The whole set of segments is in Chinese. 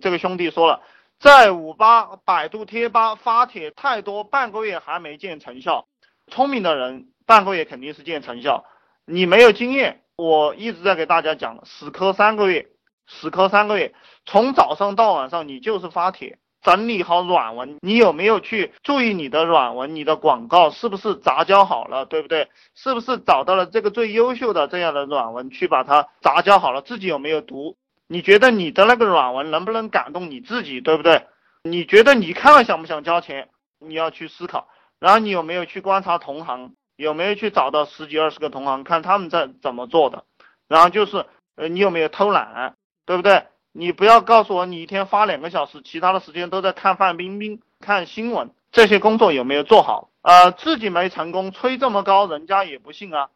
这个兄弟说了，在五八、百度贴吧发帖太多，半个月还没见成效。聪明的人半个月肯定是见成效，你没有经验，我一直在给大家讲，死磕三个月，死磕三个月，从早上到晚上你就是发帖。整理好软文，你有没有去注意你的软文？你的广告是不是杂交好了，对不对？是不是找到了这个最优秀的这样的软文去把它杂交好了？自己有没有读？你觉得你的那个软文能不能感动你自己，对不对？你觉得你看了想不想交钱？你要去思考。然后你有没有去观察同行？有没有去找到十几二十个同行，看他们在怎么做的？然后就是，呃，你有没有偷懒，对不对？你不要告诉我你一天发两个小时，其他的时间都在看范冰冰、看新闻，这些工作有没有做好？呃，自己没成功，吹这么高，人家也不信啊。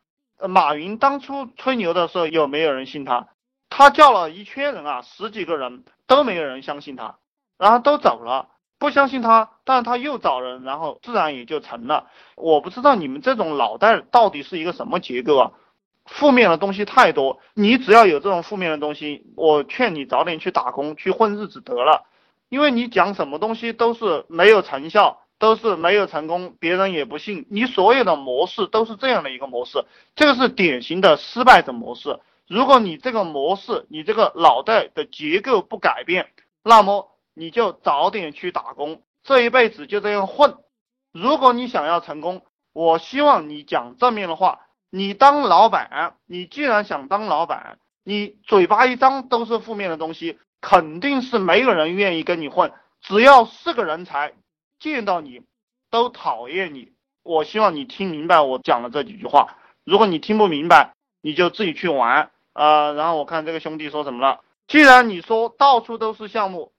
马云当初吹牛的时候，有没有人信他？他叫了一圈人啊，十几个人都没有人相信他，然后都走了，不相信他，但是他又找人，然后自然也就成了。我不知道你们这种脑袋到底是一个什么结构啊？负面的东西太多，你只要有这种负面的东西，我劝你早点去打工去混日子得了，因为你讲什么东西都是没有成效，都是没有成功，别人也不信。你所有的模式都是这样的一个模式，这个是典型的失败者模式。如果你这个模式，你这个脑袋的结构不改变，那么你就早点去打工，这一辈子就这样混。如果你想要成功，我希望你讲正面的话。你当老板，你既然想当老板，你嘴巴一张都是负面的东西，肯定是没有人愿意跟你混。只要是个人才，见到你都讨厌你。我希望你听明白我讲的这几句话。如果你听不明白，你就自己去玩。呃，然后我看这个兄弟说什么了。既然你说到处都是项目，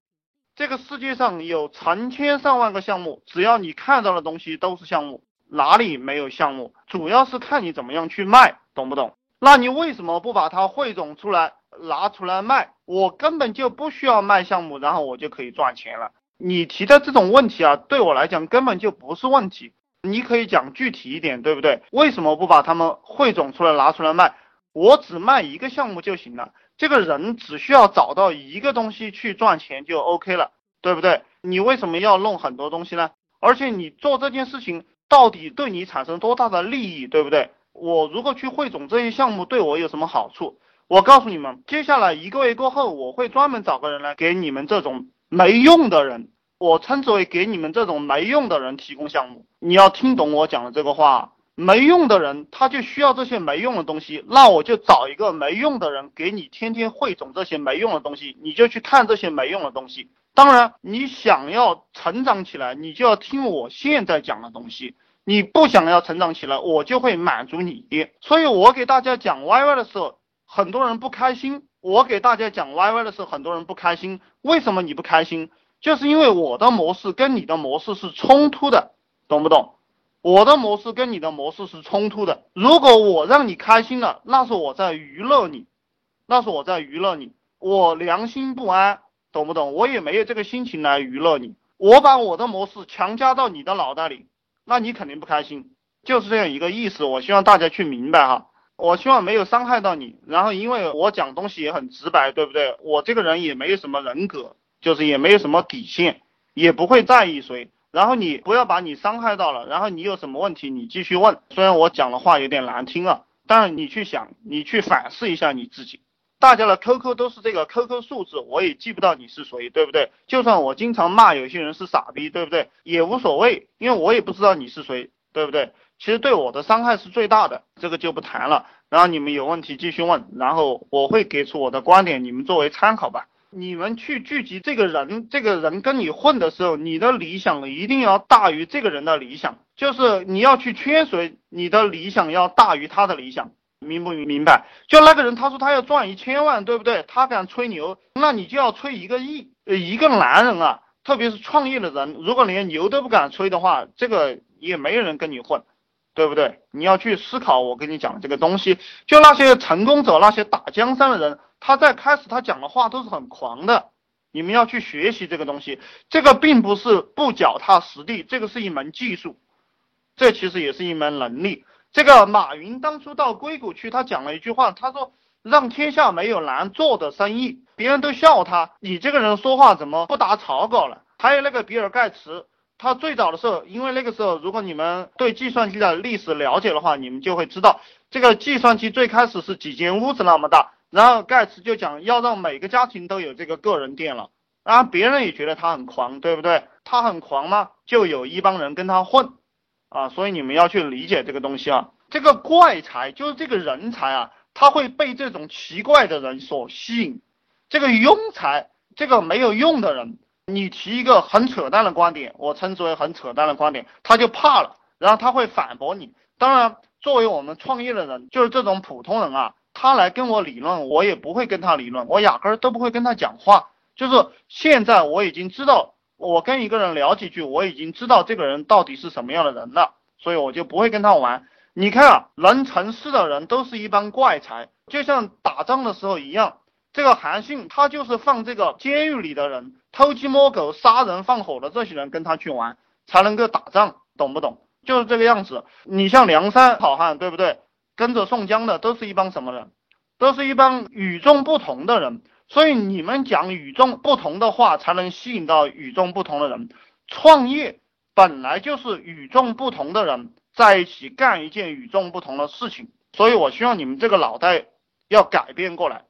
这个世界上有成千上万个项目，只要你看到的东西都是项目。哪里没有项目，主要是看你怎么样去卖，懂不懂？那你为什么不把它汇总出来拿出来卖？我根本就不需要卖项目，然后我就可以赚钱了。你提的这种问题啊，对我来讲根本就不是问题。你可以讲具体一点，对不对？为什么不把他们汇总出来拿出来卖？我只卖一个项目就行了。这个人只需要找到一个东西去赚钱就 OK 了，对不对？你为什么要弄很多东西呢？而且你做这件事情。到底对你产生多大的利益，对不对？我如果去汇总这些项目，对我有什么好处？我告诉你们，接下来一个月过后，我会专门找个人来给你们这种没用的人，我称之为给你们这种没用的人提供项目。你要听懂我讲的这个话，没用的人他就需要这些没用的东西，那我就找一个没用的人给你天天汇总这些没用的东西，你就去看这些没用的东西。当然，你想要成长起来，你就要听我现在讲的东西。你不想要成长起来，我就会满足你。所以我给大家讲 YY 的时候，很多人不开心。我给大家讲 YY 的时候，很多人不开心。为什么你不开心？就是因为我的模式跟你的模式是冲突的，懂不懂？我的模式跟你的模式是冲突的。如果我让你开心了，那是我在娱乐你，那是我在娱乐你。我良心不安，懂不懂？我也没有这个心情来娱乐你。我把我的模式强加到你的脑袋里。那你肯定不开心，就是这样一个意思。我希望大家去明白哈，我希望没有伤害到你。然后因为我讲东西也很直白，对不对？我这个人也没有什么人格，就是也没有什么底线，也不会在意谁。然后你不要把你伤害到了，然后你有什么问题你继续问。虽然我讲的话有点难听啊，但是你去想，你去反思一下你自己。大家的 QQ 都是这个 QQ 数字，我也记不到你是谁，对不对？就算我经常骂有些人是傻逼，对不对？也无所谓，因为我也不知道你是谁，对不对？其实对我的伤害是最大的，这个就不谈了。然后你们有问题继续问，然后我会给出我的观点，你们作为参考吧。你们去聚集这个人，这个人跟你混的时候，你的理想一定要大于这个人的理想，就是你要去圈谁，你的理想要大于他的理想。明不明白？就那个人，他说他要赚一千万，对不对？他敢吹牛，那你就要吹一个亿。呃，一个男人啊，特别是创业的人，如果连牛都不敢吹的话，这个也没有人跟你混，对不对？你要去思考我跟你讲这个东西。就那些成功者，那些打江山的人，他在开始他讲的话都是很狂的。你们要去学习这个东西，这个并不是不脚踏实地，这个是一门技术，这其实也是一门能力。这个马云当初到硅谷去，他讲了一句话，他说：“让天下没有难做的生意，别人都笑他，你这个人说话怎么不打草稿了？还有那个比尔盖茨，他最早的时候，因为那个时候，如果你们对计算机的历史了解的话，你们就会知道，这个计算机最开始是几间屋子那么大，然后盖茨就讲要让每个家庭都有这个个人电脑，然后别人也觉得他很狂，对不对？他很狂吗？就有一帮人跟他混，啊，所以你们要去理解这个东西啊，这个怪才就是这个人才啊，他会被这种奇怪的人所吸引，这个庸才，这个没有用的人。你提一个很扯淡的观点，我称之为很扯淡的观点，他就怕了，然后他会反驳你。当然，作为我们创业的人，就是这种普通人啊，他来跟我理论，我也不会跟他理论，我压根儿都不会跟他讲话。就是现在我已经知道，我跟一个人聊几句，我已经知道这个人到底是什么样的人了，所以我就不会跟他玩。你看啊，能成事的人都是一帮怪才，就像打仗的时候一样。这个韩信他就是放这个监狱里的人，偷鸡摸狗、杀人放火的这些人跟他去玩，才能够打仗，懂不懂？就是这个样子。你像梁山好汉，对不对？跟着宋江的都是一帮什么人？都是一帮与众不同的人。所以你们讲与众不同的话，才能吸引到与众不同的人。创业本来就是与众不同的人在一起干一件与众不同的事情。所以我希望你们这个脑袋要改变过来。